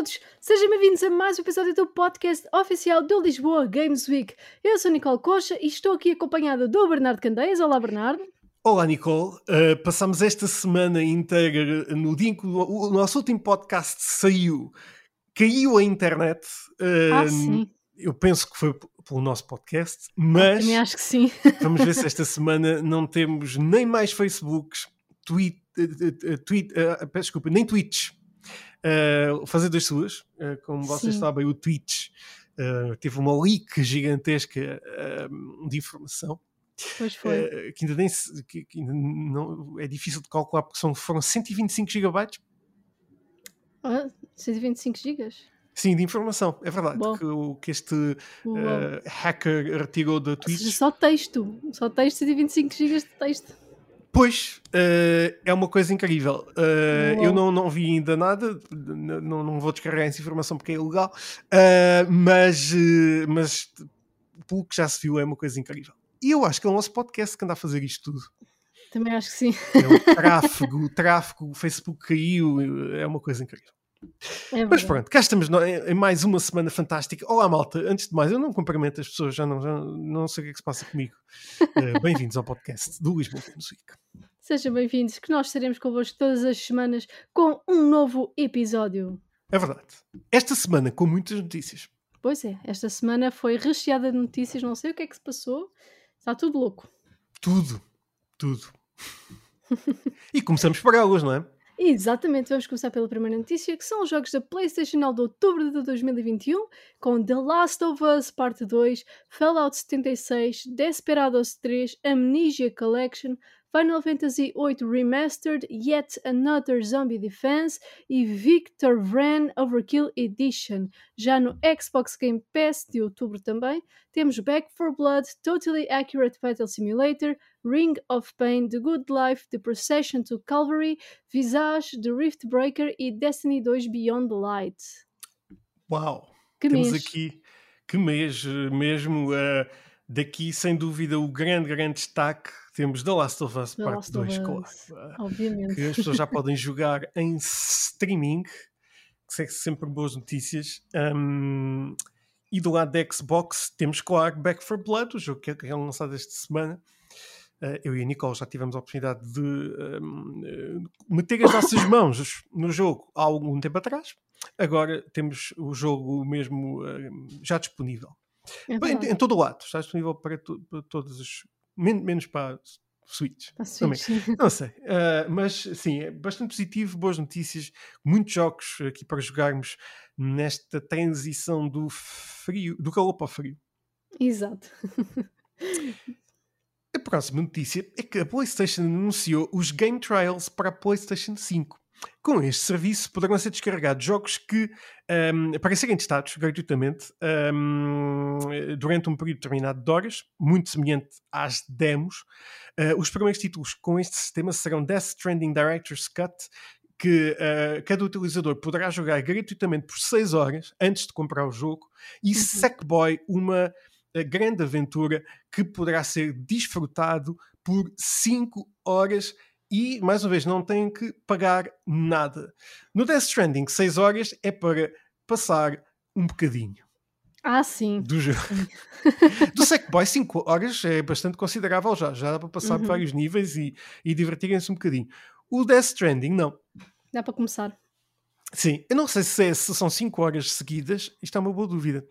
todos, sejam bem-vindos a mais um episódio do podcast oficial do Lisboa Games Week. Eu sou Nicole Coxa e estou aqui acompanhada do Bernardo Candeias. Olá, Bernardo. Olá, Nicole. Uh, passamos esta semana inteira no dia em que o, nosso último podcast saiu, caiu a internet. Uh, ah, sim. Eu penso que foi pelo nosso podcast, mas. também acho que sim. vamos ver se esta semana não temos nem mais Facebooks, tweet, uh, tweet, uh, desculpa, nem tweets uh, fazer das suas. Uh, como vocês Sim. sabem, o Twitch uh, teve uma leak gigantesca de informação. Pois foi. que ainda nem se, que, que ainda não, é difícil de calcular porque são, foram 125 gigabytes. Ah, 125 gigas? Sim, de informação, é verdade. Que, o, que este uh, hacker retirou da Twitch. Seja, só texto, só texto, 125 gigas de texto. Pois, uh, é uma coisa incrível. Uh, eu não, não vi ainda nada, não, não vou descarregar essa informação porque é ilegal, uh, mas, mas pelo que já se viu, é uma coisa incrível. E eu acho que é o nosso podcast que anda a fazer isto tudo. Também acho que sim. É o tráfego, o tráfego, o Facebook caiu, é uma coisa incrível. É Mas pronto, cá estamos em mais uma semana fantástica. Olá, malta. Antes de mais, eu não cumprimento as pessoas, já não, já não sei o que é que se passa comigo. Uh, Bem-vindos ao podcast do Lisboa Music. Sejam bem-vindos, que nós estaremos convosco todas as semanas com um novo episódio. É verdade. Esta semana com muitas notícias. Pois é, esta semana foi recheada de notícias, não sei o que é que se passou. Está tudo louco. Tudo, tudo. e começamos por elas, não é? Exatamente, vamos começar pela primeira notícia, que são os jogos da PlayStation de outubro de 2021, com The Last of Us Parte 2, Fallout 76, Desperados 3, Amnesia Collection, Final Fantasy VIII Remastered, Yet Another Zombie Defense e Victor Vran Overkill Edition. Já no Xbox Game Pass de outubro também, temos Back for Blood, Totally Accurate Battle Simulator, Ring of Pain, The Good Life, The Procession to Calvary, Visage, The Rift Breaker e Destiny 2 Beyond the Light. Uau! Que temos mês. aqui que mês mesmo. Uh, daqui, sem dúvida, o grande, grande destaque temos The Last of Us Parte 2, claro. Obviamente. Que as pessoas já podem jogar em streaming, que é sempre boas notícias. Um, e do lado da Xbox temos, claro, Back for Blood, o jogo que é lançado esta semana. Uh, eu e a Nicole já tivemos a oportunidade de uh, meter as nossas mãos no jogo há algum tempo atrás. Agora temos o jogo mesmo uh, já disponível. É Bem, em, em, todo o lado, está disponível para, to, para todos os men menos para Switch. Para Switch. Não sei. Uh, mas sim, é bastante positivo, boas notícias, muitos jogos aqui para jogarmos nesta transição do frio, do calor para o frio. Exato. A próxima notícia é que a PlayStation anunciou os Game Trials para a PlayStation 5. Com este serviço poderão ser descarregados jogos que, um, para serem testados gratuitamente um, durante um período determinado de horas, muito semelhante às demos. Uh, os primeiros títulos com este sistema serão Death Stranding Director's Cut, que uh, cada utilizador poderá jogar gratuitamente por 6 horas antes de comprar o jogo, e uhum. Sackboy, uma uh, grande aventura que poderá ser desfrutado por 5 horas e, mais uma vez, não têm que pagar nada. No Death Stranding, 6 horas é para passar um bocadinho. Ah, sim. Do jogo. do Sackboy, 5 horas é bastante considerável já. Já dá para passar uhum. por vários níveis e, e divertirem-se um bocadinho. O Death Stranding, não. Dá para começar. Sim, eu não sei se, é, se são 5 horas seguidas, isto é uma boa dúvida.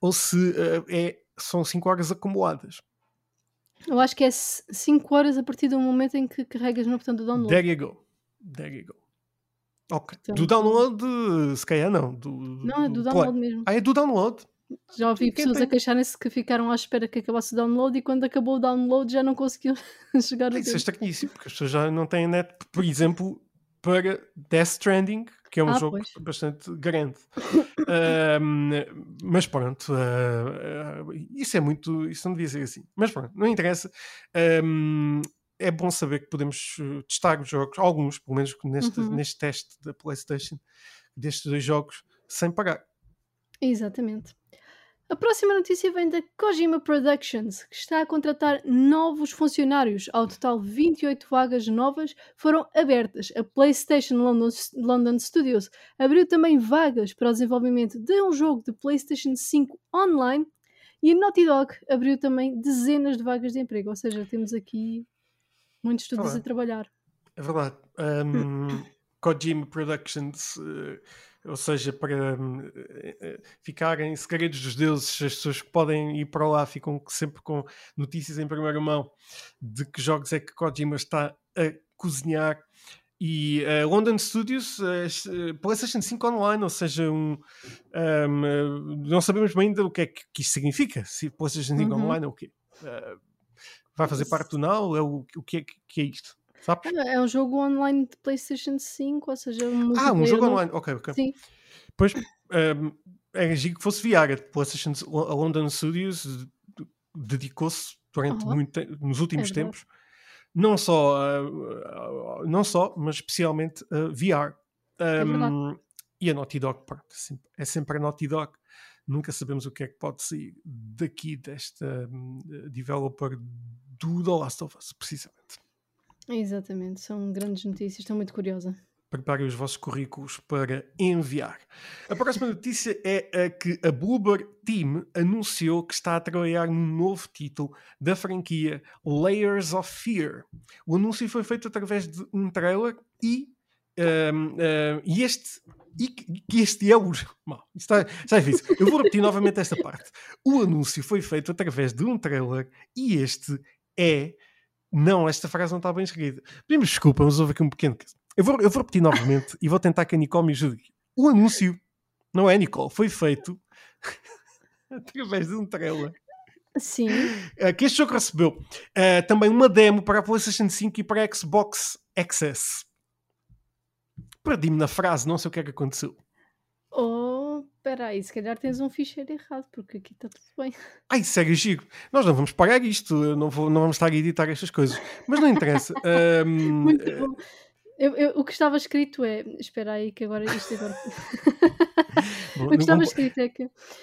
Ou se uh, é, são 5 horas acumuladas. Eu acho que é 5 horas a partir do momento em que carregas no botão do download. There you go. There you go. Ok. Então, do download, se calhar não. Do, não, é do, do download play. mesmo. Ah, é do download. Já ouvi pessoas tem... a queixarem-se que ficaram à espera que acabasse o download e quando acabou o download já não conseguiam chegar a Isso é estranhíssimo, porque as pessoas já não têm net, por exemplo, para Death Stranding, que é um ah, jogo pois. bastante grande. mas pronto, uh, uh, isso é muito. Isso não devia ser assim. Mas pronto, não interessa. Um, é bom saber que podemos uh, testar os jogos, alguns, pelo menos neste, uhum. neste teste da PlayStation, destes dois jogos, sem pagar. Exatamente. A próxima notícia vem da Kojima Productions, que está a contratar novos funcionários. Ao total, 28 vagas novas foram abertas. A PlayStation London, London Studios abriu também vagas para o desenvolvimento de um jogo de PlayStation 5 online e a Naughty Dog abriu também dezenas de vagas de emprego. Ou seja, temos aqui muitos estudos Olá. a trabalhar. É verdade. Um, Kojima Productions, uh, ou seja, para um, uh, ficarem segredos dos deuses, as pessoas que podem ir para lá ficam sempre com notícias em primeira mão de que jogos é que Kojima está a cozinhar. E uh, London Studios, uh, PlayStation 5 Online, ou seja, um, um, não sabemos bem ainda o que é que, que isto significa. Se PlayStation 5 Uhum. Online é o quê? vai fazer parte do Now? É o, o que, é, que é isto? Sabes? É um jogo online de PlayStation 5, ou seja, um Ah, um jogo online. Ok, ok. Sim. Pois, um, era giro que fosse VR. A PlayStation, a London Studios de- dedicou-se durante muito nos últimos É tempos, não só, a- não só, mas especialmente a VR. É verdade. Um, e a Naughty Dog, pronto, é sempre- é a Naughty Dog. Nunca sabemos o que é que pode sair daqui desta hum, developer do The Last of Us, precisamente. Exatamente, são grandes notícias, estou muito curiosa. preparem os vossos currículos para enviar. A próxima notícia é a que a Bloober Team anunciou que está a trabalhar num novo título da franquia Layers of Fear. O anúncio foi feito através de um trailer e, um, um, e este e que este é o. Isto está, está difícil. Eu vou repetir novamente esta parte. O anúncio foi feito através de um trailer e este é. Não, esta frase não está bem escrita. Pedimos desculpa, mas houve aqui um pequeno. Eu vou, eu vou repetir novamente e vou tentar que a Nicole me ajude. O anúncio, não é, Nicole? Foi feito através de um trailer Sim, eh, que este jogo recebeu eh, também uma demo para a PlayStation 5 e para a Xbox Access. Perdi-me na frase, não sei o que é que aconteceu. oh, peraí, se calhar tens um ficheiro errado, porque aqui está tudo bem. Ai, segue giro. Nós não vamos pagar isto, não, vou, não vamos estar a editar estas coisas. Mas não interessa. Ahm, Muito bom. Eu- eu- o que estava escrito é. Espera aí, que agora isto agora. bom, o que estava escrito é que.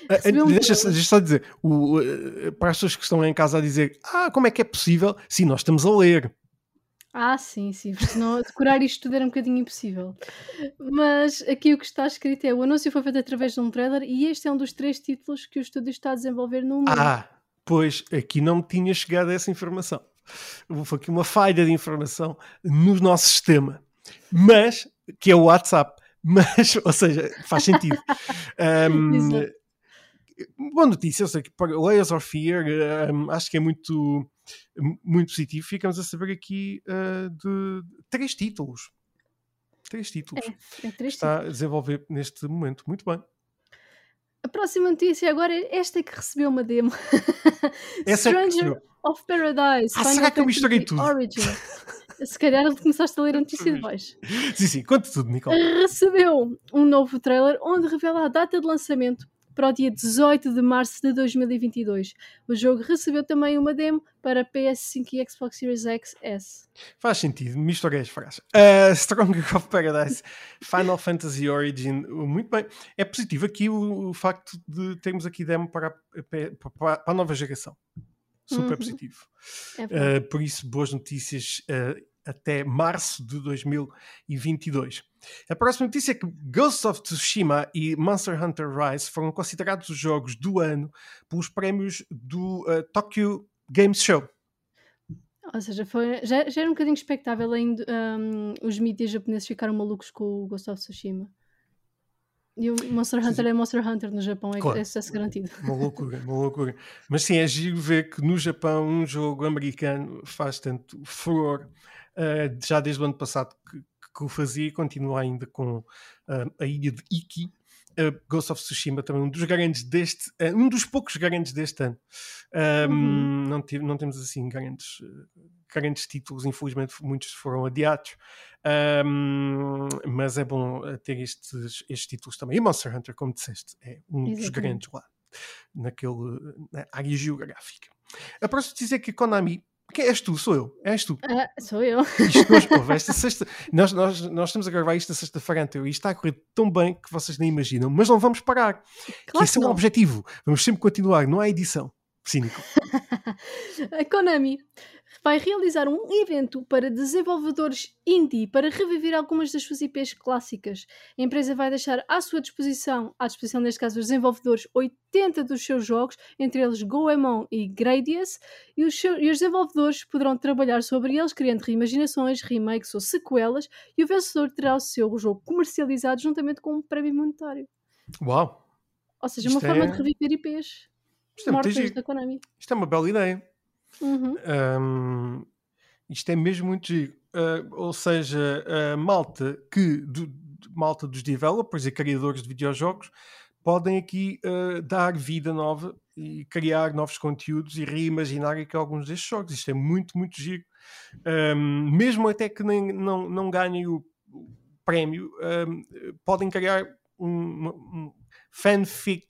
Ah, recebeu um Deixa, trailer. deixa só dizer, o, eh, para as pessoas que estão em casa a dizer ah, como é que é possível? Sim, nós estamos a ler. Ah, sim, sim, porque senão decorar isto tudo era um bocadinho impossível. Mas aqui o que está escrito é: o anúncio foi feito através de um trailer e este é um dos três títulos que o estúdio está a desenvolver no mundo. Ah, pois aqui não me tinha chegado essa informação. Houve aqui uma falha de informação no nosso sistema, mas que é o WhatsApp. Mas, ou seja, faz sentido. Exato. boa notícia, eu sei que para Layers of Fear ahm, acho que é muito, muito positivo. Ficamos a saber aqui ah, de três títulos. Três títulos. É três está a desenvolver neste momento. Muito bem. A próxima notícia agora é esta que recebeu uma demo. Essa é Stranger recebeu. of Paradise. Ah, Final será que eu misturei tudo? Origin. Se calhar começaste a ler a notícia de baixo. Sim, sim, conta tudo, Nicole. Recebeu um novo trailer onde revela a data de lançamento para o dia 18 de março de 2022. O jogo recebeu também uma demo para PS5 e Xbox Series X. Faz sentido, misturei as frases. Uh, Stronger of Paradise, Final Fantasy Origin, muito bem. É positivo aqui o, o facto de termos aqui demo para, a- para, a nova geração. Super Uhum. positivo. É. Uh, por isso, boas notícias uh, até março de 2022. A próxima notícia é que Ghost of Tsushima e Monster Hunter Rise foram considerados os jogos do ano pelos prémios do uh, Tokyo Games Show. Ou seja, foi, já, já era um bocadinho expectável ainda hum, os mídias japoneses ficaram malucos com o Ghost of Tsushima. E o Monster Hunter é Monster Hunter no Japão, é, Claro. é sucesso garantido. Uma loucura, uma loucura. Mas sim, é giro ver que no Japão um jogo americano faz tanto furor. Uh, já desde o ano passado que, que o fazia e continua ainda com uh, a ilha de Iki. Uh, Ghost of Tsushima também um dos grandes deste uh, um dos poucos grandes deste ano Um, Uhum. não, tive- não temos assim grandes grandes títulos infelizmente muitos foram adiados Um, mas é bom ter estes, estes títulos também e Monster Hunter como disseste é um dos Exatamente. grandes lá naquele, na área geográfica. A próxima notícia é que a Konami Quem és tu? Sou eu. És tu. Ah, sou eu. Isto hoje, ouve, esta sexta. Nós, nós, nós estamos a gravar isto na sexta-feira anterior e está a correr tão bem que vocês nem imaginam. Mas não vamos parar. Claro esse é o não. objetivo. Vamos sempre continuar. Não há edição. Cínico. A Konami vai realizar um evento para desenvolvedores indie para reviver algumas das suas IPs clássicas. A empresa vai deixar à sua disposição, à disposição neste caso dos desenvolvedores, 80 dos seus jogos, entre eles Goemon e Gradius, e os, seu- e os desenvolvedores poderão trabalhar sobre eles, criando reimaginações, remakes ou sequelas, e o vencedor terá o seu jogo comercializado juntamente com um prémio monetário. Uau. Ou seja, Isto uma forma é- de reviver IPs Isto é da Konami. Isto é uma bela ideia. Uhum. Ahm, isto é mesmo muito giro. Ah, ou seja, a malta que do- malta dos developers e criadores de videojogos podem aqui ah, dar vida nova e criar novos conteúdos e reimaginar aqui alguns destes jogos. Isto é muito, muito giro. Ahm, mesmo até que nem, não, não ganhem o, prémio, ahm, podem criar um, um fanfic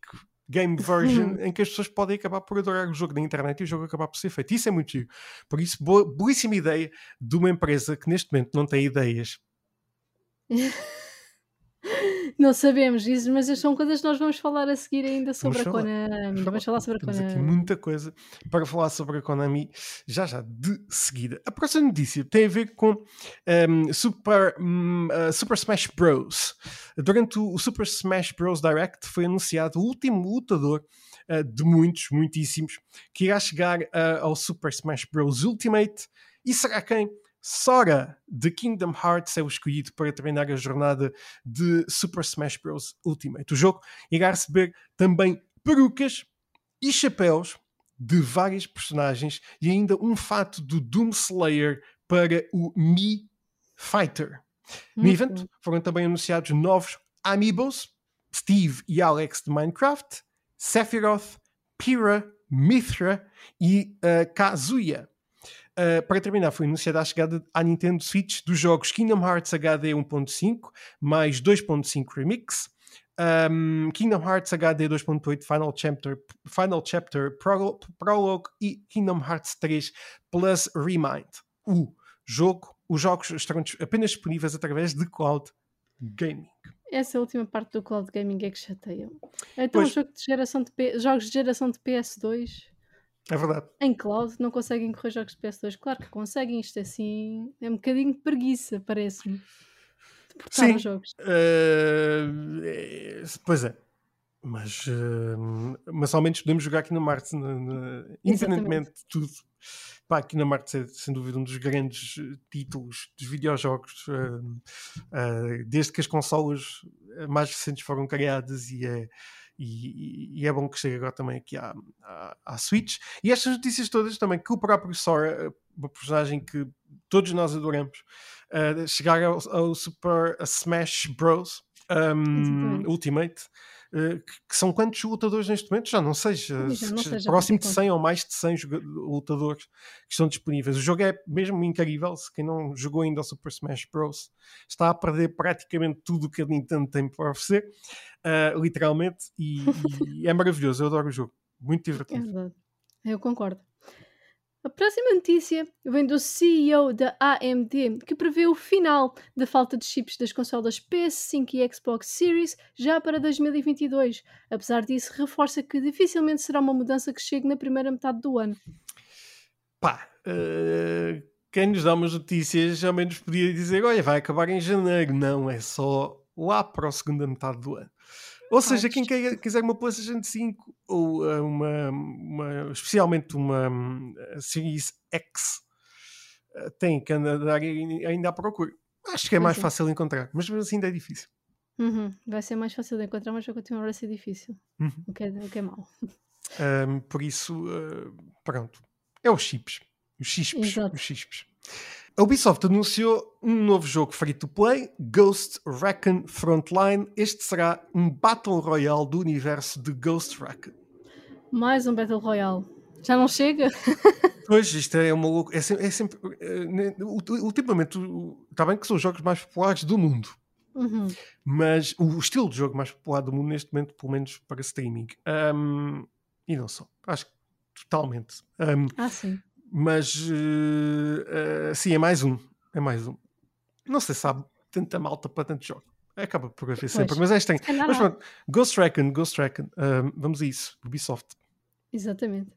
game version em que as pessoas podem acabar por adorar o jogo na internet e o jogo acabar por ser feito. Isso é muito giro. Por isso, boa, belíssima ideia de uma empresa que neste momento não tem ideias. Não sabemos isso, mas são coisas que nós vamos falar a seguir ainda sobre a falar, Konami. Vamos falar sobre a Temos aqui Konami. muita coisa para falar sobre a Konami já já de seguida. A próxima notícia tem a ver com um, Super, hum, uh, Super Smash Bros. Durante o, o Super Smash Bros. Direct foi anunciado o último lutador uh, de muitos, muitíssimos, que irá chegar uh, ao Super Smash Bros. Ultimate. E será quem? Sora de Kingdom Hearts é o escolhido para treinar a jornada de Super Smash Bros. Ultimate. O jogo irá receber também perucas e chapéus de várias personagens e ainda um fato do Doom Slayer para o Mi Fighter. No Muito evento foram também anunciados novos Amiibos, Steve e Alex de Minecraft, Sephiroth, Pyrrha, Mithra e uh, Kazuya. Uh, para terminar, foi anunciada a chegada à Nintendo Switch dos jogos Kingdom Hearts HD 1.5 mais 2.5 Remix, um, Kingdom Hearts HD 2.8 Final Chapter, Final Chapter Prolo- Prologue e Kingdom Hearts 3 Plus Remind. O jogo, os jogos estarão apenas disponíveis através de cloud gaming. Essa última parte do cloud gaming é que chateia. Então, Pois. o jogo de geração de P- jogos de geração de PS2 É verdade. em cloud não conseguem correr jogos de PS2. Claro que conseguem, isto assim é um bocadinho de preguiça, parece-me. Sim. os jogos. Uh, é, pois é. Mas, uh, mas ao menos podemos jogar aqui na Marte, na- na- independentemente de tudo. Pá, aqui na Marte é sem dúvida um dos grandes títulos dos videojogos, uh, desde que as consolas mais recentes foram criadas e é, e, e é bom que chegue agora também aqui à, à, à Switch. E estas notícias todas também, que o próprio Sora, eh, uma personagem que todos nós adoramos, uh, chegar ao, ao Super Smash Bros. um, Exatamente. Ultimate, uh, que, que são quantos lutadores neste momento? Já não sei, já- não sei, já próximo de perdi 100 ou mais de 100 joga- lutadores que estão disponíveis. O jogo é mesmo incrível. Se quem não jogou ainda o Super Smash Bros. está a perder praticamente tudo o que a Nintendo tem para oferecer, uh, literalmente, e, e é maravilhoso. Eu adoro o jogo, muito É divertido. verdade. Eu concordo. A próxima notícia vem do CEO da AMD, que prevê o final da falta de chips das consolas PS5 e Xbox Series já para 2022. Apesar disso, reforça que dificilmente será uma mudança que chegue na primeira metade do ano. Pá, uh, quem nos dá umas notícias ao menos podia dizer: olha, vai acabar em janeiro. Não, é só lá para a segunda metade do ano. Ou seja, quem quer- quiser uma PlayStation 5 ou uh, uma, uma- especialmente uma um, Series X, uh, tem que andar ai- ainda à procura. Acho que é mais é. fácil encontrar, mas mesmo assim ainda é difícil. Uhum, Vai ser mais fácil de encontrar, mas vai continuar a ser difícil. Uhum. O, que é, o que é mau. Um, por isso, uh, pronto. É os chips. Os. Exato. Os chips. A Ubisoft anunciou um novo jogo free to play, Ghost Recon Frontline. Este será um Battle Royale do universo de Ghost Recon. Mais um Battle Royale. Já não chega? Pois, isto é uma loucura. É sempre. É sempre eh, ne- ulti- ultimamente, está bem que são os jogos mais populares do mundo. Uhum. mas o estilo de jogo mais popular do mundo neste momento, pelo menos para streaming, um, e não só, acho que totalmente. Um, Ah, sim. Mas uh, uh, sim, é mais um. É mais um. Não sei se sabe tanta malta para tanto jogo. Acaba por haver sempre, mas é estranho. Mas pronto, Ghost Recon, Ghost Recon, uh, vamos a isso, Ubisoft. Exatamente.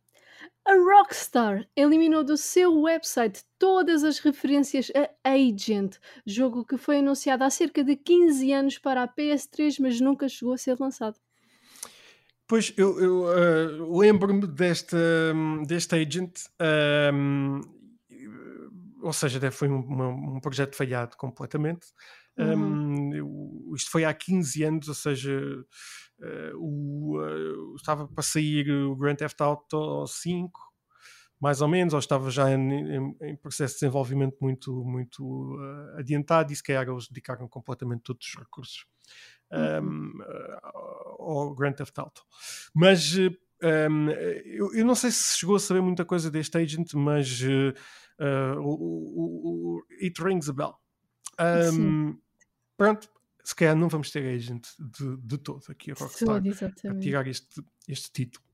A Rockstar eliminou do seu website todas as referências a Agent, jogo que foi anunciado há cerca de 15 anos para a PS3, mas nunca chegou a ser lançado. Pois, eu, eu uh, lembro-me deste, deste Agent, um, ou seja, foi um, um, projeto falhado completamente. Uhum. Um, isto foi há 15 anos, ou seja, uh, o, uh, estava para sair o Grand Theft Auto 5, mais ou menos, ou estava já em, em, em processo de desenvolvimento muito, muito uh, adiantado, e se calhar eles dedicaram completamente todos os recursos um, ao Grand Theft Auto. Mas um, eu, eu, não sei se chegou a saber muita coisa deste agent, mas uh, o, o, o, it rings a bell. Um, pronto, se calhar não vamos ter agent de, de todo aqui a Rockstar a tirar este, este título.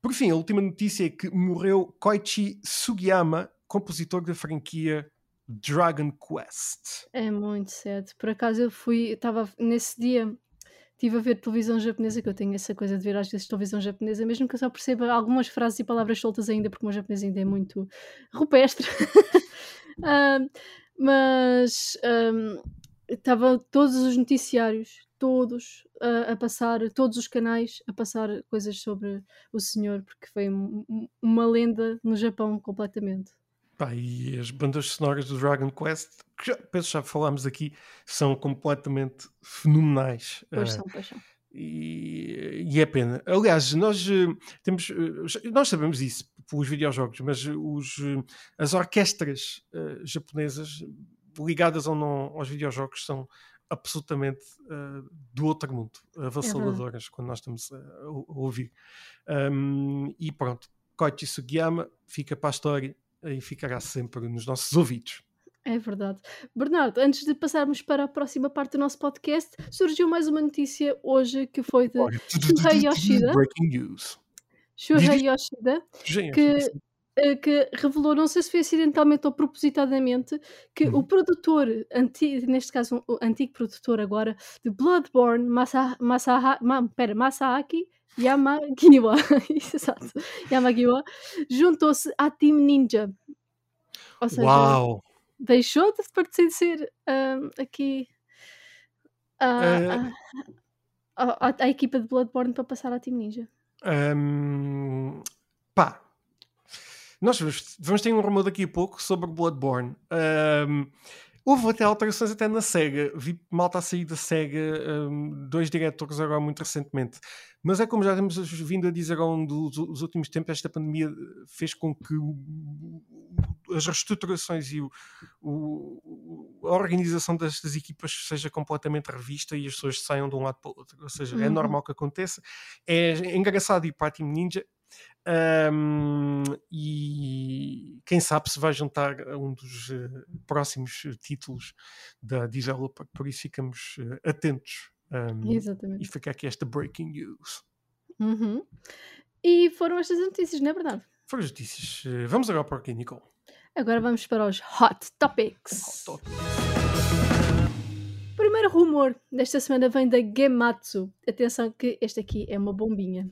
Por fim, a última notícia é que morreu Koichi Sugiyama, compositor da franquia Dragon Quest. É muito cedo. Por acaso eu fui, estava nesse dia, estive a ver televisão japonesa, que eu tenho essa coisa de ver às vezes televisão japonesa, mesmo que eu só perceba algumas frases e palavras soltas ainda, porque o meu japonês ainda é muito rupestre. mas um, estava todos os noticiários, todos a, a, passar, todos os canais a passar coisas sobre o senhor, porque foi um, uma lenda no Japão completamente. Pá, e as bandas sonoras do Dragon Quest, que já, penso já falámos aqui, são completamente fenomenais. Pois uh, são, pois são. E, e, é pena. Aliás, nós uh, temos, uh, nós sabemos isso pelos videojogos, mas os, as orquestras japonesas ligadas ou não aos videojogos são absolutamente do outro mundo, avassaladoras é quando nós estamos a, a ouvir. Um, e pronto, Koichi Sugiyama fica para a história e ficará sempre nos nossos ouvidos. É verdade. Bernardo, antes de passarmos para a próxima parte do nosso podcast, surgiu mais uma notícia hoje que foi de Shuhei Yoshida. Breaking news. Shuhei Yoshida, que eh, que revelou, não sei se foi acidentalmente ou propositadamente, que uhum. o produtor, antigo, neste caso o antigo produtor agora, de Bloodborne, Masa, Masaha, Ma, pera, Masahaki Yamagiwa, exato, Yamagiwa, juntou-se à Team Ninja. Ou seja, Uau. deixou de pertencer um, aqui à, uh... à, equipa de Bloodborne para passar à Team Ninja. Um, pá, nós vamos ter um rumor daqui a pouco sobre Bloodborne. Um, houve até alterações até na SEGA. Vi malta a sair da SEGA, um, dois diretores agora muito recentemente. Mas é como já temos vindo a dizer ao longo dos, últimos tempos, esta pandemia fez com que as reestruturações e o, o, a organização destas equipas seja completamente revista e as pessoas saiam de um lado para o outro. Ou seja, é uhum. é normal que aconteça. É engraçado ir para a Team Ninja um, e quem sabe se vai juntar a um dos uh, próximos títulos da developer, por isso ficamos uh, atentos. Um, Exatamente. E fica aqui esta breaking news. Uhum. E foram estas notícias, não é verdade? Foram as notícias. Vamos agora para aqui, Nicole. Agora vamos para os Hot Topics. Hot Topics. Primeiro rumor desta semana vem da Gematsu. Atenção que este aqui é uma bombinha.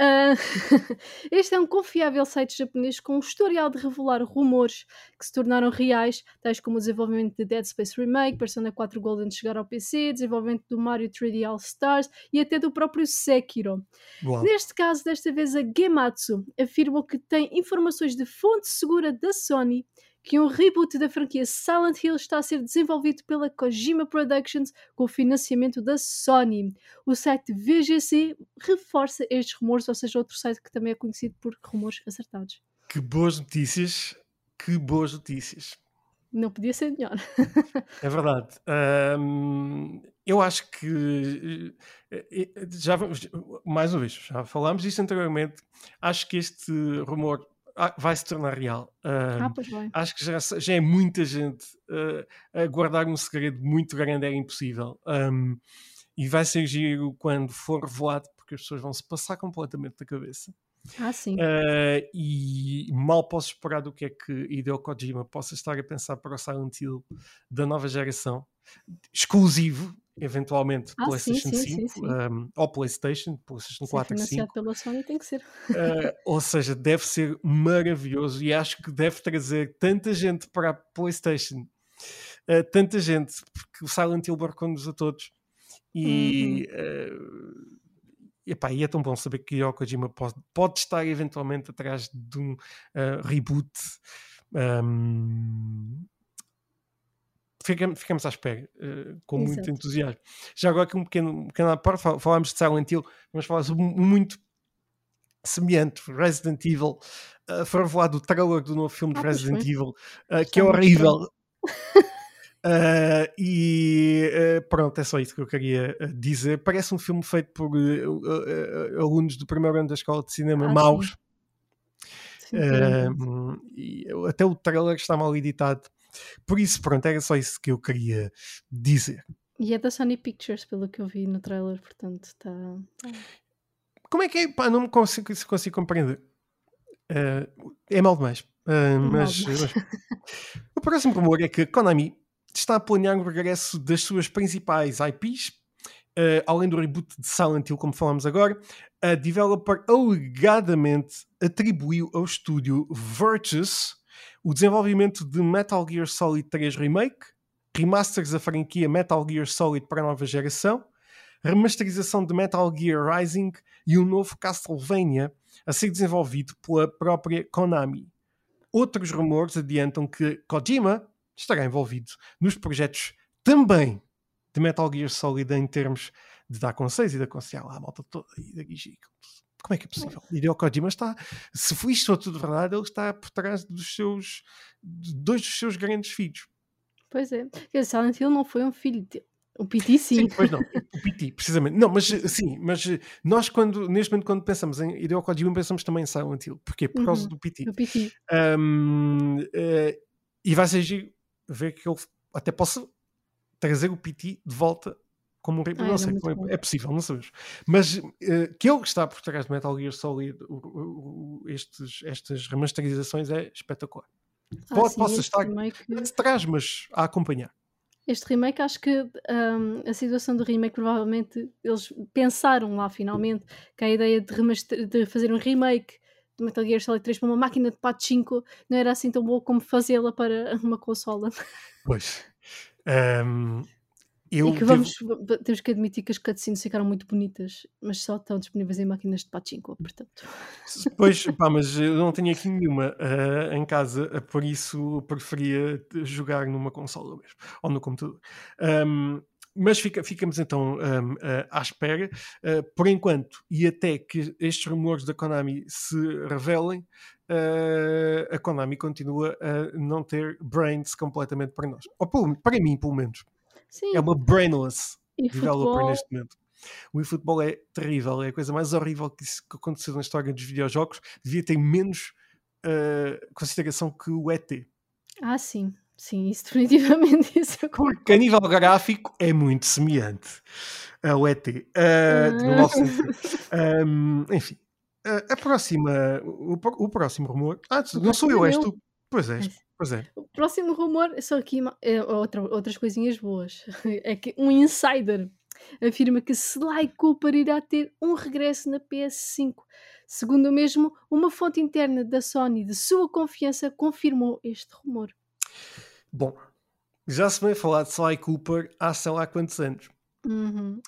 Uh, este é um confiável site japonês com um historial de revelar rumores que se tornaram reais, tais como o desenvolvimento de Dead Space Remake, Persona 4 Golden chegar ao PC, desenvolvimento do Mario 3D All Stars e até do próprio Sekiro. Uau. Neste caso, desta vez a Gematsu afirmou que tem informações de fonte segura da Sony que um reboot da franquia Silent Hill está a ser desenvolvido pela Kojima Productions com o financiamento da Sony. O site VGC reforça estes rumores, ou seja, outro site que também é conhecido por rumores acertados. Que boas notícias, que boas notícias. Não podia ser melhor. é verdade. Um, eu acho que eh, eh, já mais uma vez, já falámos disso anteriormente. Acho que este rumor vai se tornar real. Uh, ah, pois vai. Acho que já, já é muita gente uh, a guardar um segredo muito grande, é impossível. Um, e vai ser giro quando for revelado, porque as pessoas vão se passar completamente da cabeça. Ah, sim. Uh, e mal posso esperar do que é que Hideo Kojima possa estar a pensar para o Silent Hill da nova geração, exclusivo, eventualmente, Ah, sim, PlayStation sim, 5 sim, sim. um, ou PlayStation, PlayStation Se é 4 e 5. financiado pela Sony, tem que ser. Uh, ou seja, deve ser maravilhoso e acho que deve trazer tanta gente para a PlayStation, uh, tanta gente, porque o Silent Hill marcou-nos a todos. E, uh, epá, e é tão bom saber que Hideo Kojima pode, pode estar eventualmente atrás de um reboot. Um, ficamos, à espera, uh, com muito Exato. entusiasmo. Já agora, aqui um pequeno, um pequeno à parte, fal- falámos de Silent Hill, vamos falar sobre muito semelhante, Resident Evil. Uh, foi revelado o trailer do novo filme de Ah, pois Resident. Evil, uh, que é muito horrível. Uh, e uh, pronto, é só isso que eu queria dizer. Parece um filme feito por uh, alunos do primeiro ano da escola de cinema Ah, maus. Sim, definitivamente. Um, e até o trailer está mal editado. Por isso, pronto, era só isso que eu queria dizer. E é da Sony Pictures, pelo que eu vi no trailer, portanto está. Tá. Como é que é? Pá, não me consigo, consigo compreender. Uh, é mal demais. Uh, mal mas, demais. mas- o próximo rumor é que Konami está a planear o regresso das suas principais IPs, uh, além do reboot de Silent Hill, como falamos agora. A developer alegadamente atribuiu ao estúdio Virtus o desenvolvimento de Metal Gear Solid 3 Remake, remasters da franquia Metal Gear Solid para a nova geração, remasterização de Metal Gear Rising e um novo Castlevania a ser desenvolvido pela própria Konami. Outros rumores adiantam que Kojima estará envolvido nos projetos também de Metal Gear Solid em termos de dar conselhos e de aconselhar lá a malta toda e da Gigi. Como é que é possível? Hideo Kojima está, se foi isto tudo verdade, ele está por trás dos seus, de dois dos seus grandes filhos. Pois é. Dizer, Silent Hill não foi um filho dele. O PT sim. Sim, pois não. O PT, precisamente. Não, mas sim, mas nós quando, neste momento quando pensamos em Hideo Kojima pensamos também em Silent Hill. Porquê? Por causa Uhum. do PT. O PT. Um, eh, e vai ser giro ver que ele até possa trazer o PT de volta como um. Ah, não era sei, é, é possível, não sabemos. Mas eh, que ele está por trás de Metal Gear Solid, o- o- o- estes, estas remasterizações é espetacular. Ah, Pode, sim, possa estar remake, de trás, mas a acompanhar. este remake, acho que hum, a situação do remake, provavelmente, eles pensaram lá finalmente que a ideia de, remaster- de fazer um remake de Metal Gear Solid 3 para uma máquina de Pachinko não era assim tão boa como fazê-la para uma consola. Pois. Um, eu e que devo- vamos, v- temos que admitir que as cutscenes ficaram muito bonitas, mas só estão disponíveis em máquinas de Pachinko, portanto. Pois, pá, mas eu não tenho aqui nenhuma ah, em casa, ah, por isso preferia jogar numa consola mesmo, ou no computador. Ahm, mas fica- ficamos então ahm, ah, à espera, ah, por enquanto, e até que estes rumores da Konami se revelem, a Konami continua a não ter brains completamente para nós. Ou para mim, pelo menos. Sim, É uma brainless e developer futebol, neste momento. O eFootball é terrível, é a coisa mais horrível que, que aconteceu na história dos videojogos. Devia ter menos uh, consideração que o ET. ah sim, sim, isso definitivamente isso concordo. Porque a nível gráfico é muito semelhante ao ET uh, de 1900. Um, enfim, uh, a próxima, o, o próximo rumor. Ah, não sou eu, és é tu. Pois és, pois é. O próximo rumor, só aqui é outra, outras coisinhas boas. É que um insider afirma que Sly Cooper irá ter um regresso na PS5. Segundo o mesmo, uma fonte interna da Sony de sua confiança confirmou este rumor. Bom, já se vem falar de Sly Cooper há sei lá quantos anos. Uhum.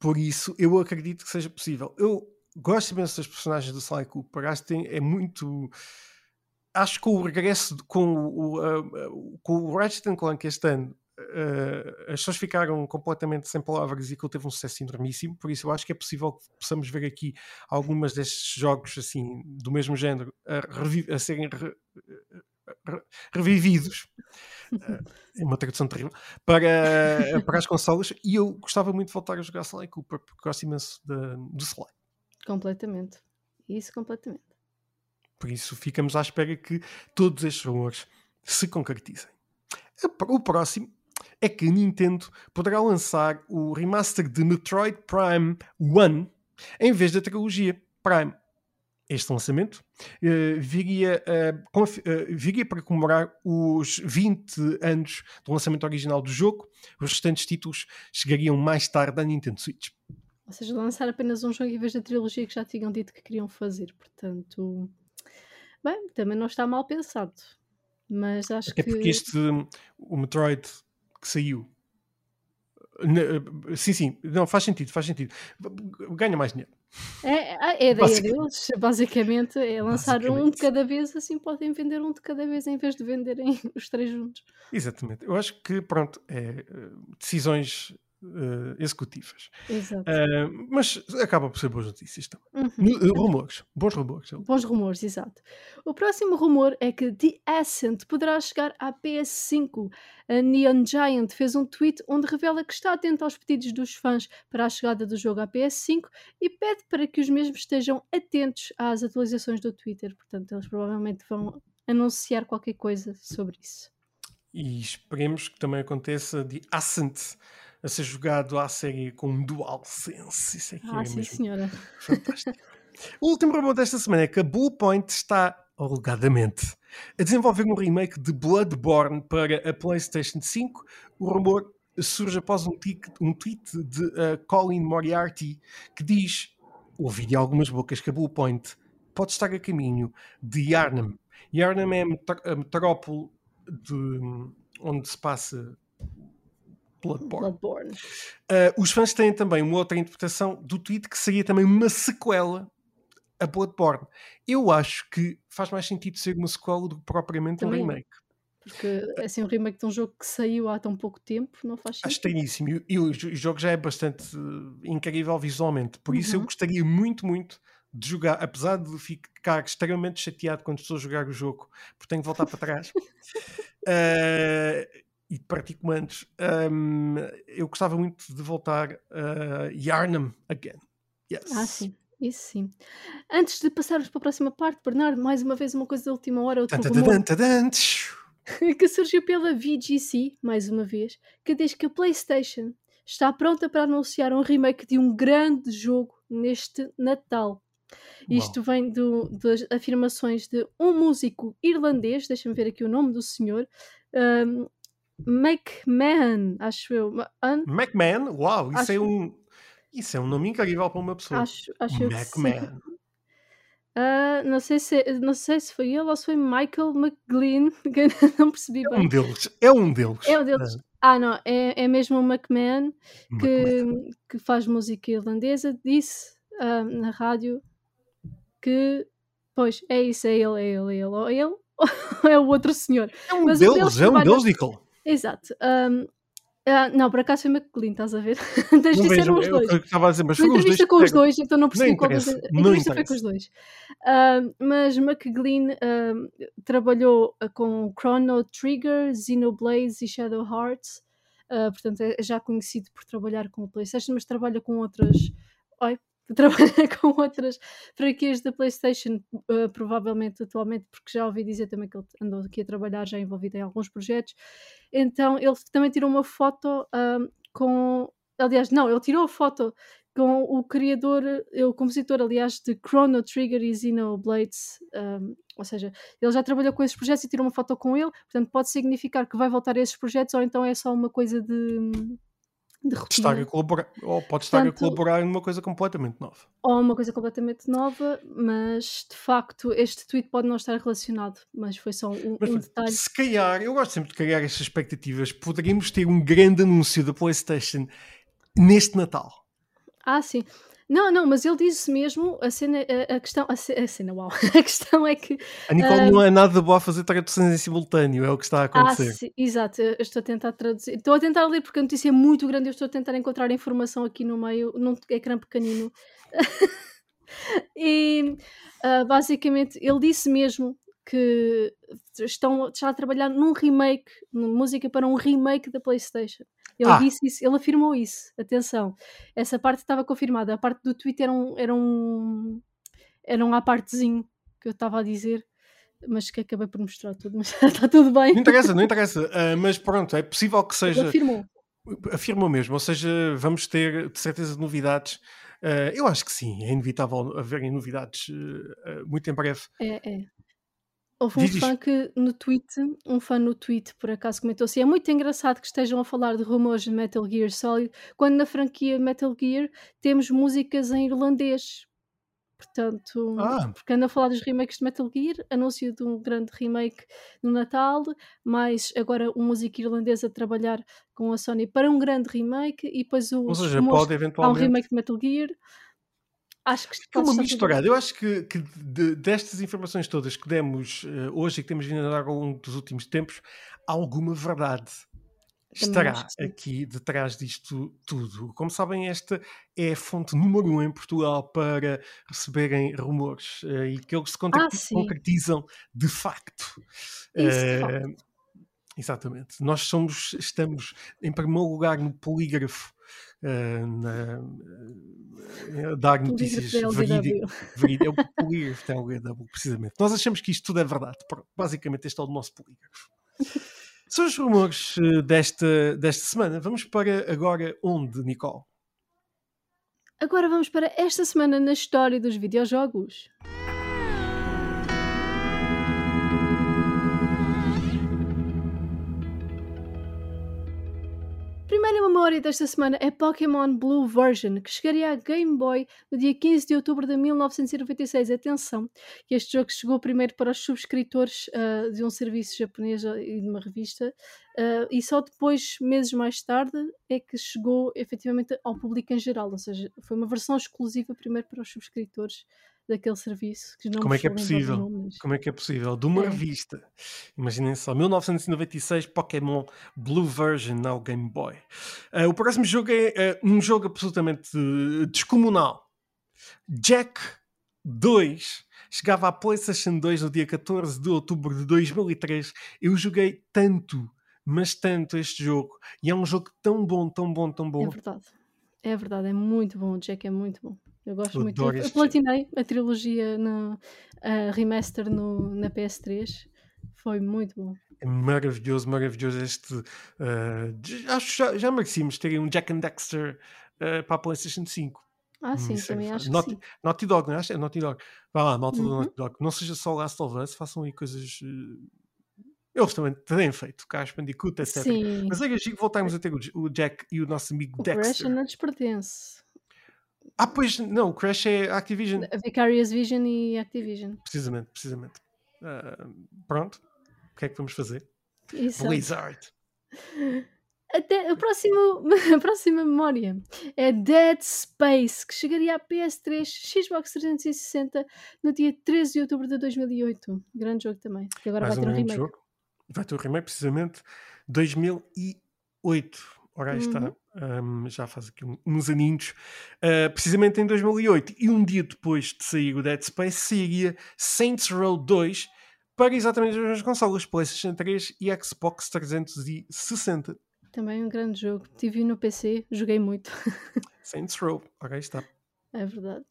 Por isso, eu acredito que seja possível. Eu gosto imenso das personagens do Sly Cooper. Acho que tem- é muito. Acho que o regresso de- com o, ah, com o Ratchet and Clank este ano, ah, as pessoas ficaram completamente sem palavras e que ele teve um sucesso enormíssimo. Por isso, eu acho que é possível que possamos ver aqui algumas destes jogos assim do mesmo género a, a serem re- re- revividos. Ah, é uma tradução terrível para, para as consolas e eu gostava muito de voltar a jogar Sly Cooper porque gosto imenso de- do Sly. Completamente. Isso completamente. Por isso ficamos à espera que todos estes rumores se concretizem. O próximo é que a Nintendo poderá lançar o remaster de Metroid Prime 1 em vez da trilogia Prime. este lançamento, uh, viria, uh, uh, viria para comemorar os 20 anos do lançamento original do jogo. Os restantes títulos chegariam mais tarde à Nintendo Switch. Ou seja, lançar apenas um jogo em vez da trilogia que já tinham dito que queriam fazer. Portanto, bem, também não está mal pensado. Mas acho Até que. porque este, o Metroid que saiu. Sim, sim, não faz sentido, faz sentido. Ganha mais dinheiro. É, a ideia basicamente. deles, basicamente, é lançar basicamente. um de cada vez, assim podem vender um de cada vez em vez de venderem os três juntos. Exatamente. Eu acho que, pronto, é, decisões uh, executivas. Exato. Uh, mas acaba por ser boas notícias também. Uhum. rumores, bons rumores. Bons rumores, exato. O próximo rumor é que The Ascent poderá chegar à PS5. A Neon Giant fez um tweet onde revela que está atento aos pedidos dos fãs para a chegada do jogo à PS5 e pede para que os mesmos estejam atentos às atualizações do Twitter. Portanto, eles provavelmente vão anunciar qualquer coisa sobre isso. E esperemos que também aconteça The Ascent a ser jogado à série com DualSense. Isso aqui ah, é sim, mesmo senhora. fantástico. o último rumor desta semana é que a Bluepoint está, alegadamente, a desenvolver um remake de Bloodborne para a PlayStation 5. O rumor surge após um, tic, um tweet de uh, Colin Moriarty que diz: ouvi de algumas bocas que a Bluepoint pode estar a caminho de Yarnam. Yarnam é a metrópole de, onde se passa Bloodborne. Bloodborne. Uh, os fãs têm também uma outra interpretação do tweet que seria também uma sequela a Bloodborne. Eu acho que faz mais sentido ser uma sequela do que propriamente também. um remake. Porque assim, um remake de um jogo que saiu há tão pouco tempo não faz sentido. Acho estranhíssimo. E, e o jogo já é bastante uh, incrível visualmente. Por isso eu uhum. gostaria muito, muito de jogar, apesar de ficar extremamente chateado quando estou a jogar o jogo, porque tenho que voltar para trás. uh, e de praticantes, um, eu gostava muito de voltar a Yarnam again. Yes. Ah, sim. Isso sim. Antes de passarmos para a próxima parte, Bernardo, mais uma vez uma coisa da última hora. Outro rumor que surgiu pela VGC, mais uma vez, que diz que a PlayStation está pronta para anunciar um remake de um grande jogo neste Natal. Isto vem do, das afirmações de um músico irlandês, deixa-me ver aqui o nome do senhor, um, McMahon, acho eu. An... McMahon? Uau, isso acho... é um. Isso é um nome incrível para uma pessoa. Acho, acho McMahon. Uh, não, sei se, não sei se foi ele ou se foi Michael McGlynn, não percebi é bem. Um deles, é um deles. É um deles. Ah, ah não, é, é mesmo o McMahon que, que faz música irlandesa. Disse uh, na rádio que, pois, é isso, é ele, é ele, é ele. Ou ele ou é o outro senhor. É um Mas deles, é um deles, Nicole. Exato. Um, uh, ah, não, por acaso foi McLean, estás a ver? Tens de ser os dois. Eu estava a dizer, mas foi os dois. com os dois, então não percebi qual entrevista foi com os dois. Uh, mas McLean uh, trabalhou com Chrono Trigger, Xenoblade e Shadow Hearts. Uh, portanto, é já conhecido por trabalhar com o PlayStation, mas trabalha com outras. Oi, trabalha com outras franquias da PlayStation, uh, provavelmente atualmente, porque já ouvi dizer também que ele andou aqui a trabalhar, já envolvido em alguns projetos. Então ele também tirou uma foto com. Aliás, não, ele tirou a foto com o criador, o compositor, aliás, de Chrono Trigger e Xenoblades. Um, ou seja, ele já trabalhou com esses projetos e tirou uma foto com ele, portanto, pode significar que vai voltar a esses projetos ou então é só uma coisa de de rotina. Estar a colaborar, ou pode estar Portanto, a colaborar numa coisa completamente nova. Ou uma coisa completamente nova, mas de facto este tweet pode não estar relacionado, mas foi só um, mas, um detalhe. Se calhar, eu gosto sempre de criar estas expectativas, poderíamos ter um grande anúncio da PlayStation neste Natal. Ah, sim. Não, não, mas ele disse mesmo a cena, a, a questão, a, a, cena, uau, a questão é que. A Nicole não é nada boa a fazer traduções em simultâneo, é o que está a acontecer. Ah, sim, exato, eu estou a tentar traduzir. Estou a tentar ler porque a notícia é muito grande, eu estou a tentar encontrar informação aqui no meio, num ecrã pequenino. e uh, basicamente ele disse mesmo que estão já a trabalhar num remake, música para um remake da PlayStation. Ele ah. disse isso, ele afirmou isso. Atenção, essa parte estava confirmada. A parte do Twitter era um, era um, era um à partezinho que eu estava a dizer, mas que acabei por mostrar tudo. Mas está tudo bem. Não interessa, não interessa. Uh, mas pronto, é possível que seja. Ele afirmou. Afirmou mesmo, ou seja, vamos ter de certeza novidades Uh, eu acho que sim, é inevitável haverem novidades uh, muito em breve. É, é. Houve um fã que no tweet, um fã no tweet por acaso comentou assim: é muito engraçado que estejam a falar de rumores de Metal Gear Solid quando na franquia Metal Gear temos músicas em irlandês. Portanto, Ah, porque anda a falar dos remakes de Metal Gear, anúncio de um grande remake no Natal, mais agora uma música irlandesa a trabalhar com a Sony para um grande remake e depois ou os seja, pode que há um eventualmente. remake de Metal Gear. Acho que É uma misturada. Eu acho que, que de- destas informações todas que demos eh, hoje e que temos vindo a dar ao longo dos últimos tempos, alguma verdade estará aqui detrás disto tudo. Como sabem, esta é a fonte número um em Portugal para receberem rumores eh, e que eles se Ah, concretizam de facto. isso de Eh, facto. Exatamente. Nós somos, estamos em primeiro lugar no polígrafo na, eh, a dar Polígrafo notícias verídicas. É o polígrafo da LGW, precisamente. Nós achamos que isto tudo é verdade. Basicamente, este é o nosso polígrafo. São os rumores eh, desta, desta semana. Vamos para agora onde, Nicole? Agora vamos para esta semana na história dos videojogos. Primeira memória desta semana é Pokémon Blue Version, que chegaria a Game Boy no dia 15 de outubro de 1996. Atenção, que este jogo chegou primeiro para os subscritores ah, de um serviço japonês e de uma revista, ah, e só depois, meses mais tarde, é que chegou efetivamente ao público em geral. Ou seja, foi uma versão exclusiva primeiro para os subscritores daquele serviço, que não Como é que é possível? nome, mas Como é que é possível? De uma é. revista. Imaginem só, 1996, Pokémon Blue Version ao Game Boy. Ah, o próximo jogo é ah, um jogo absolutamente descomunal. Jack 2 chegava à PlayStation 2 no dia 14 de outubro de 2003. Eu joguei tanto, mas tanto este jogo. E é um jogo tão bom, tão bom, tão É bom. verdade. É verdade, é muito bom. O Jack é muito bom. Eu gosto Eu muito. Eu, eu platinei a trilogia no, a remaster no, na PS3. Foi muito bom. É maravilhoso, maravilhoso este. ah, j- acho que já, já merecíamos ter um Jack and Dexter ah, para a PlayStation 5. Ah, sim, Isso é também acho que Naughty, sim. Naughty Dog, não é? É Naughty Dog. Vá lá, malta do Uhum. Naughty Dog. Não seja só Last of Us, façam aí coisas. eh, Eles também têm feito, Crash Bandicoot, etc. Sim, Mas era giro voltarmos a ter o, Jack e o nosso amigo o Crash Dexter. não lhes pertence. Ah, pois não, o Crash é Activision. A Vicarious Vision e Activision. Precisamente, precisamente. Ah, pronto, o que é que vamos fazer? Exato. Blizzard. Até o próximo, a próxima memória é Dead Space, que chegaria à PS3, Xbox 360 no dia 13 de outubro de 2008. Grande jogo também, que agora Mais vai um ter um remake. jogo. Vai ter o remake precisamente 2008. Ora, aí Uhum. está. Ahm, já faz aqui um- uns aninhos. Ah, precisamente em 2008. E um dia depois de sair o Dead Space, sairia Saints Row 2 para exatamente as mesmas consolas, PlayStation 3 e Xbox 360. Também um grande jogo. Tive no PC, joguei muito. Saints Row. Ora, aí está. É verdade.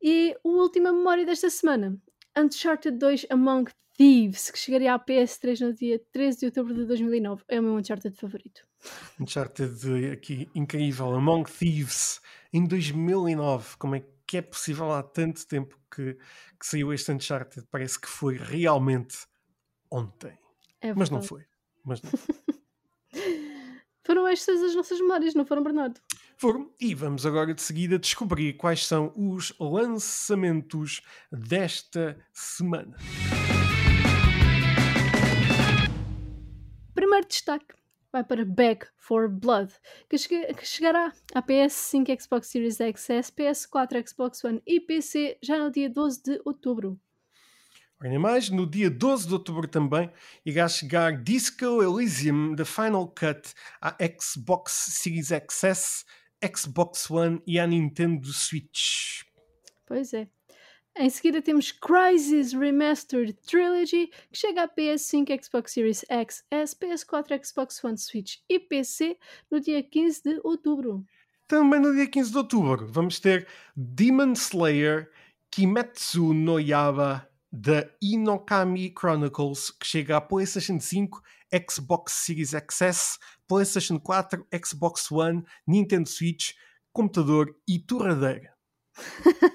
E a última memória desta semana: Uncharted 2 Among Thieves, que chegaria à PS3 no dia 13 de outubro de 2009. É o meu Uncharted favorito. Uncharted aqui, incrível. Among Thieves, em 2009. Como é que é possível há tanto tempo que, que saiu este Uncharted? Parece que foi realmente ontem. É Mas não foi. Mas não. Foram estas as nossas memórias, não foram, Bernardo? Foram. E vamos agora de seguida descobrir quais são os lançamentos desta semana. Primeiro destaque vai para Back for Blood, que, chega- que chegará à PS5, Xbox Series XS, PS4, Xbox One e PC já no dia 12 de outubro. Nem mais, no dia 12 de outubro também irá chegar Disco Elysium The Final Cut à Xbox Series XS, Xbox One e à Nintendo Switch. Pois é. Em seguida temos Crysis Remastered Trilogy, que chega à PS5, Xbox Series XS, PS4, Xbox One, Switch e PC no dia 15 de outubro. Também no dia 15 de outubro vamos ter Demon Slayer Kimetsu no Yaba da Inokami Chronicles, que chega à PlayStation 5, Xbox Series XS, PlayStation 4, Xbox One, Nintendo Switch, computador e torradeira.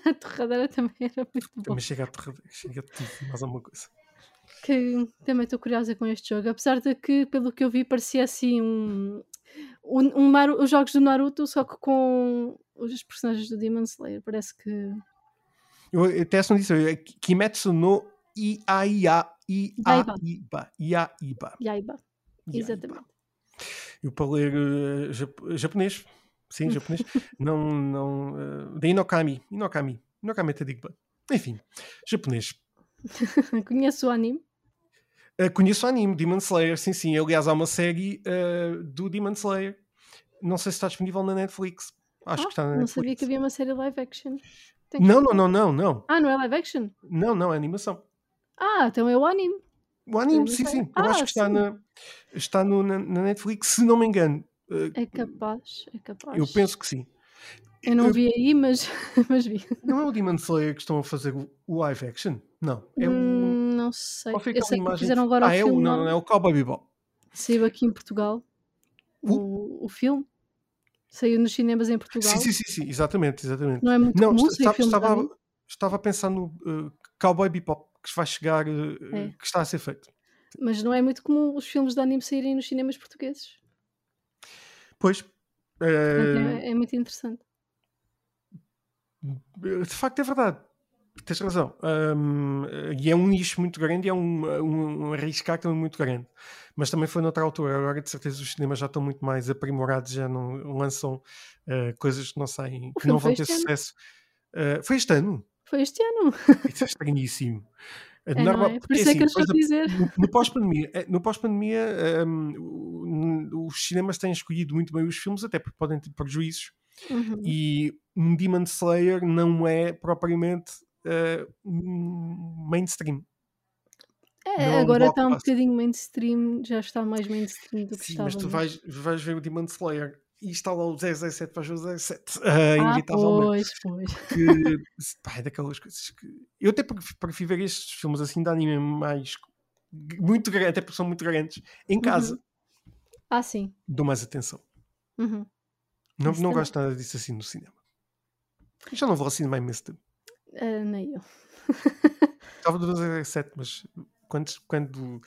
A torradeira também era muito bom. Também chega a torradeira, chega a tudo, mais alguma coisa. Que também estou curiosa com este jogo. Apesar de que, pelo que eu vi, parecia assim um. um, um os jogos do Naruto, só que com os personagens do Demon Slayer. Parece que. Eu até não disse, é Kimetsu no Iaiya Yaiba. Iaiba. Iaiba. Yaiba. Exatamente. Eu para ler jap- japonês, sim, japonês, não, não, uh, da Inokami, Inokami, Inokami até digo. Enfim, japonês. Conheço o anime. Uh, conheço o anime, Demon Slayer, sim, sim. Aliás, há uma série uh, do Demon Slayer. Não sei se está disponível na Netflix. Acho Ah, que está na não Netflix. sabia que havia uma série live action. Tem que- Não, não, não, não, não. Ah, não é live action? Não, não, é animação. Ah, então é o anime. O anime, não sim, sim. Eu Ah, acho que está, sim. na, está no, na, na Netflix, se não me engano. Uh, É capaz, é capaz. eu penso que sim. Eu não vi aí, mas, mas vi. Não é o Demon Slayer que estão a fazer o, live action? Não. É o. Hum, não sei. Eu sei que fizeram agora ah, o é o, filme. não, não, é o Cowboy Bebop. Saiu aqui em Portugal. O- O, o filme. Saiu nos cinemas em Portugal. Sim, sim, sim, sim, exatamente, exatamente. Não é muito Não, comum de estava, estava a pensar no uh, Cowboy Bebop que vai chegar, uh, É. que está a ser feito. Mas não é muito comum os filmes de anime saírem nos cinemas portugueses. Pois, é, é muito interessante. de facto é verdade. Tens razão. Um, e é um nicho muito grande e é um, um, um arriscar também muito grande. Mas também foi noutra altura. Agora, de certeza, os cinemas já estão muito mais aprimorados, já não lançam uh, coisas que não saem, que não vão ter sucesso. Uh, foi este ano. Foi este ano. Isso é estranhíssimo. É, não Normal- é? Por porque, isso é que eu assim, estou a dizer. no, no pós-pandemia, no pós-pandemia o- os cinemas têm escolhido muito bem os filmes, até porque podem ter prejuízos. Uhum. E um Demon Slayer não é propriamente um mainstream. É, não é agora está um bocadinho mainstream, já está mais mainstream do que Sim, estava. mas tu vais, vais ver o Demon Slayer e está lá o 007, vais ver o 007. ah, Ah, inevitavelmente. pois, pois. que pá, é daquelas coisas que eu até pref- prefiro ver estes filmes assim de anime mais muito grandes, até porque são muito grandes, em casa Ah, sim. dou mais atenção. Uhum. Não, Isso não também. gosto nada disso assim no cinema. Já não vou ao cinema há imenso tempo. Ah, nem eu. Estava do 07, mas quando, quando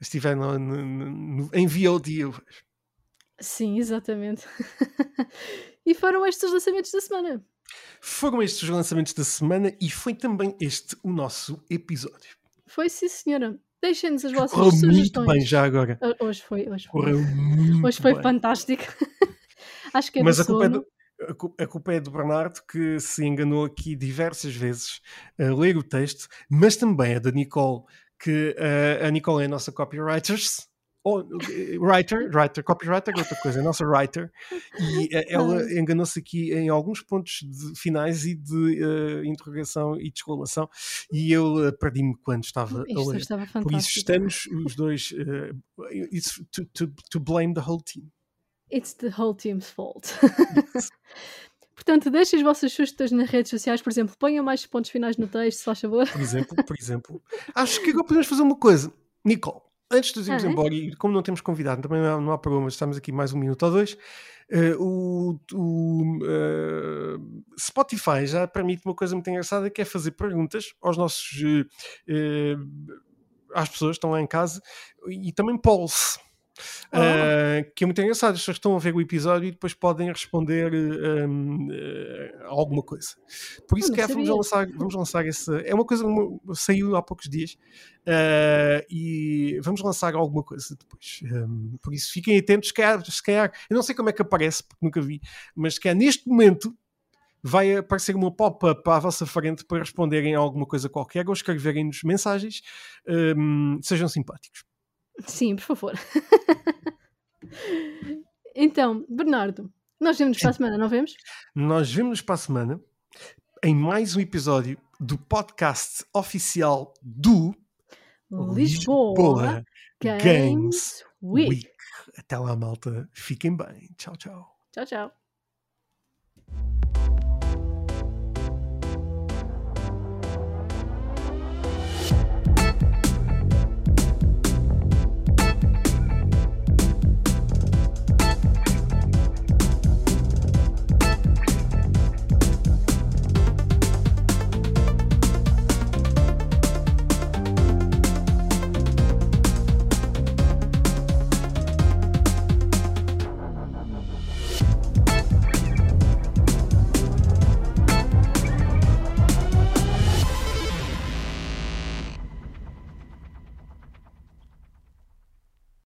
estiver no, no, no, em VOD eu vejo. Sim, exatamente. e foram estes os lançamentos da semana. Foram estes os lançamentos da semana e foi também este o nosso episódio. Foi sim, senhora. Deixem-nos as vossas Correu muito sugestões. bem já agora. Ah, Hoje foi, hoje foi. Correu muito Hoje foi bem. fantástico. Acho que é Mas a culpa, é do, a, cu- a culpa é do Bernardo, que se enganou aqui diversas vezes a ler o texto, mas também a da Nicole, que eh, a Nicole é a nossa copywriters. Writer, writer, copywriter é outra coisa, a nossa writer, e eh, ela enganou-se aqui em alguns pontos finais e de eh, interrogação e de exclamação, e eu eh, perdi-me quando estava a Isto ler. estava Por isso estamos os dois eh, it's to, to, to blame the whole team. It's the whole team's fault. Portanto, deixem as vossas sugestões nas redes sociais, por exemplo, ponham mais pontos finais no texto, se faz favor. por exemplo, por exemplo. Acho que agora podemos fazer uma coisa. Nicole, antes de irmos Ah, embora, e como não temos convidado, também não há, não há problema, estamos aqui mais um minuto ou dois. eh, o o, eh, Spotify já permite uma coisa muito engraçada que é fazer perguntas aos nossos eh, às pessoas que estão lá em casa e também polls. Oh. eh, que é muito engraçado, as pessoas estão a ver o episódio e depois podem responder um, eh, alguma coisa. Por isso que é, vamos lançar, vamos lançar esse. É uma coisa que saiu há poucos dias eh, e vamos lançar alguma coisa depois. Um, por isso fiquem atentos, se calhar, se calhar, eu não sei como é que aparece, porque nunca vi, mas se calhar neste momento vai aparecer uma pop-up à vossa frente para responderem a alguma coisa qualquer ou escreverem-nos mensagens. Um, sejam simpáticos. Sim, por favor. então, Bernardo, nós vemos para a semana, não vemos? Nós vemos para a semana em mais um episódio do podcast oficial do Lisboa, Games, Games Week. Week. Até lá, malta. Fiquem bem. Tchau, tchau. Tchau, tchau.